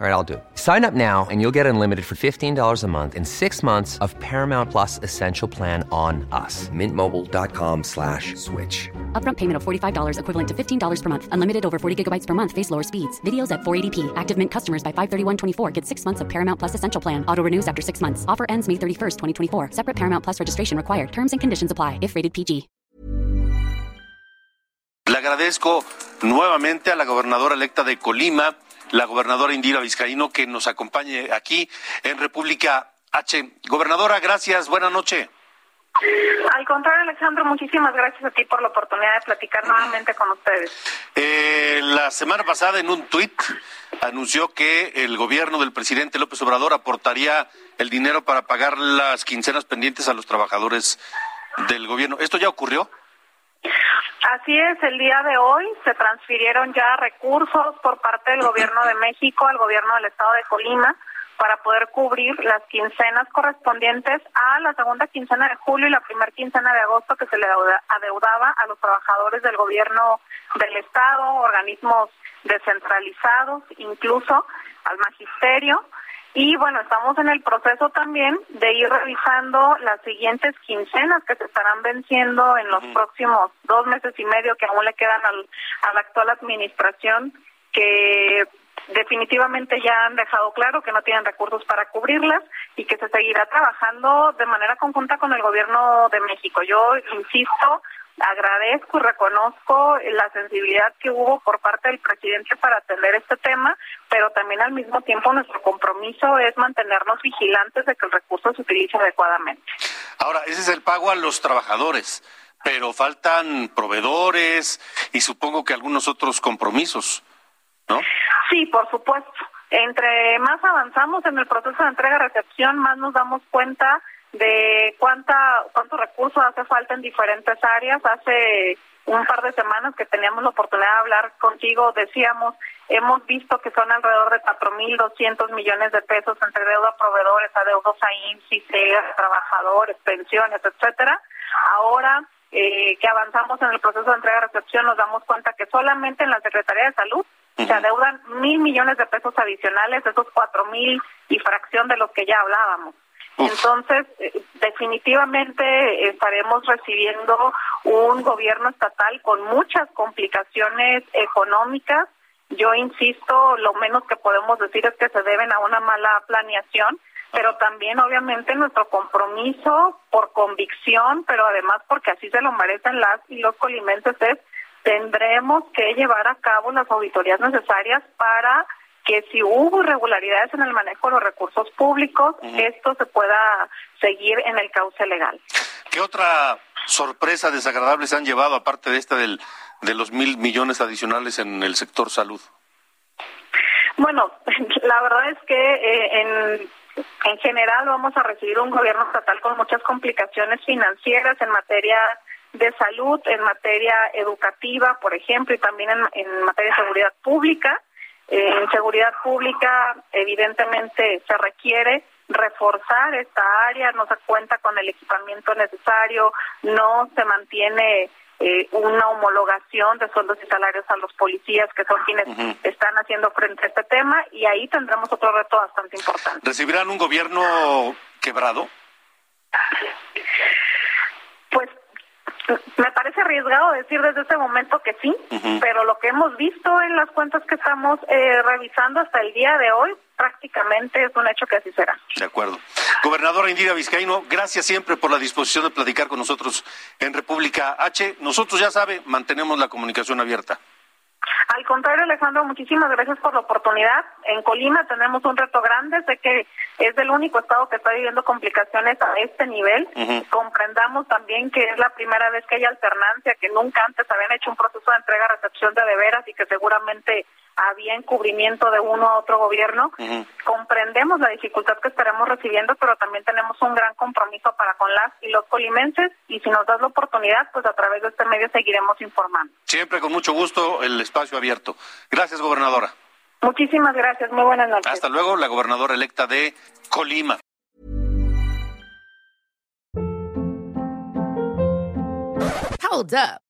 All right, I'll do it. Sign up now and you'll get unlimited for $15 a month in six months of Paramount Plus Essential Plan on us. Mintmobile.com slash switch. Upfront payment of $45 equivalent to $15 per month. Unlimited over 40 gigabytes per month. Face lower speeds. Videos at 480p. Active Mint customers by 531.24 get six months of Paramount Plus Essential Plan. Auto renews after six months. Offer ends May 31st, 2024. Separate Paramount Plus registration required. Terms and conditions apply if rated PG. Le agradezco nuevamente a la gobernadora electa de Colima, la gobernadora Indira Vizcaíno, que nos acompañe aquí en República H. Gobernadora, gracias, buena noche. Al contrario, Alejandro, muchísimas gracias a ti por la oportunidad de platicar nuevamente con ustedes. Eh, la semana pasada, en un tuit, anunció que el gobierno del presidente López Obrador aportaría el dinero para pagar las quincenas pendientes a los trabajadores del gobierno. ¿Esto ya ocurrió? Así es, el día de hoy se transfirieron ya recursos por parte del gobierno de México al gobierno del estado de Colima para poder cubrir las quincenas correspondientes a la segunda quincena de julio y la primera quincena de agosto que se le adeudaba a los trabajadores del gobierno del estado, organismos descentralizados, incluso al magisterio. Y bueno, estamos en el proceso también de ir revisando las siguientes quincenas que se estarán venciendo en los próximos dos meses y medio que aún le quedan al, a la actual administración, que definitivamente ya han dejado claro que no tienen recursos para cubrirlas y que se seguirá trabajando de manera conjunta con el gobierno de México. Yo insisto, agradezco y reconozco la sensibilidad que hubo por parte del presidente para atender este tema, pero también al mismo tiempo nuestro compromiso es mantenernos vigilantes de que el recurso se utilice adecuadamente. Ahora, ese es el pago a los trabajadores, pero faltan proveedores y supongo que algunos otros compromisos, ¿no? Sí, por supuesto. Entre más avanzamos en el proceso de entrega-recepción, más nos damos cuenta de cuánta cuántos recursos hace falta en diferentes áreas. Hace un par de semanas que teníamos la oportunidad de hablar contigo, decíamos, hemos visto que son alrededor de 4.200 millones de pesos entre deuda a proveedores, adeudos a a trabajadores, pensiones, etcétera. Ahora eh, que avanzamos en el proceso de entrega-recepción, nos damos cuenta que solamente en la Secretaría de Salud se adeudan mil millones de pesos adicionales, esos cuatro mil y fracción de los que ya hablábamos. Entonces, eh, definitivamente estaremos recibiendo un gobierno estatal con muchas complicaciones económicas. Yo insisto, lo menos que podemos decir es que se deben a una mala planeación, pero también obviamente nuestro compromiso por convicción, pero además porque así se lo merecen las y los colimenses es tendremos que llevar a cabo las auditorías necesarias para que si hubo irregularidades en el manejo de los recursos públicos, esto se pueda seguir en el cauce legal. ¿Qué otra sorpresa desagradable se han llevado, aparte de esta del, de los mil millones adicionales en el sector salud? Bueno, la verdad es que eh, en, en general vamos a recibir un gobierno estatal con muchas complicaciones financieras en materia de salud, en materia educativa, por ejemplo, y también en, en materia de seguridad pública. Eh, en seguridad pública, evidentemente, se requiere reforzar esta área, no se cuenta con el equipamiento necesario, no se mantiene eh, una homologación de sueldos y salarios a los policías, que son quienes están haciendo frente a este tema, y ahí tendremos otro reto bastante importante. ¿Recibirán un gobierno quebrado? Pues me parece arriesgado decir desde este momento que sí, pero lo que hemos visto en las cuentas que estamos eh, revisando hasta el día de hoy prácticamente es un hecho que así será. De acuerdo. Gobernadora Indira Vizcaíno, gracias siempre por la disposición de platicar con nosotros en República H. Nosotros, ya sabe, mantenemos la comunicación abierta. Al contrario, Alejandro, muchísimas gracias por la oportunidad. En Colima tenemos un reto grande, sé que es el único estado que está viviendo complicaciones a este nivel. Comprendamos también que es la primera vez que hay alternancia, que nunca antes habían hecho un proceso de entrega-recepción de deberas y que seguramente había encubrimiento de uno a otro gobierno. Comprendemos la dificultad que estaremos recibiendo, pero también tenemos un gran compromiso para con las y los colimenses y si nos das la oportunidad, pues a través de este medio seguiremos informando. Siempre con mucho gusto el espacio abierto. Gracias, gobernadora. Muchísimas gracias, muy buenas noches. Hasta luego, la gobernadora electa de Colima. Hold up.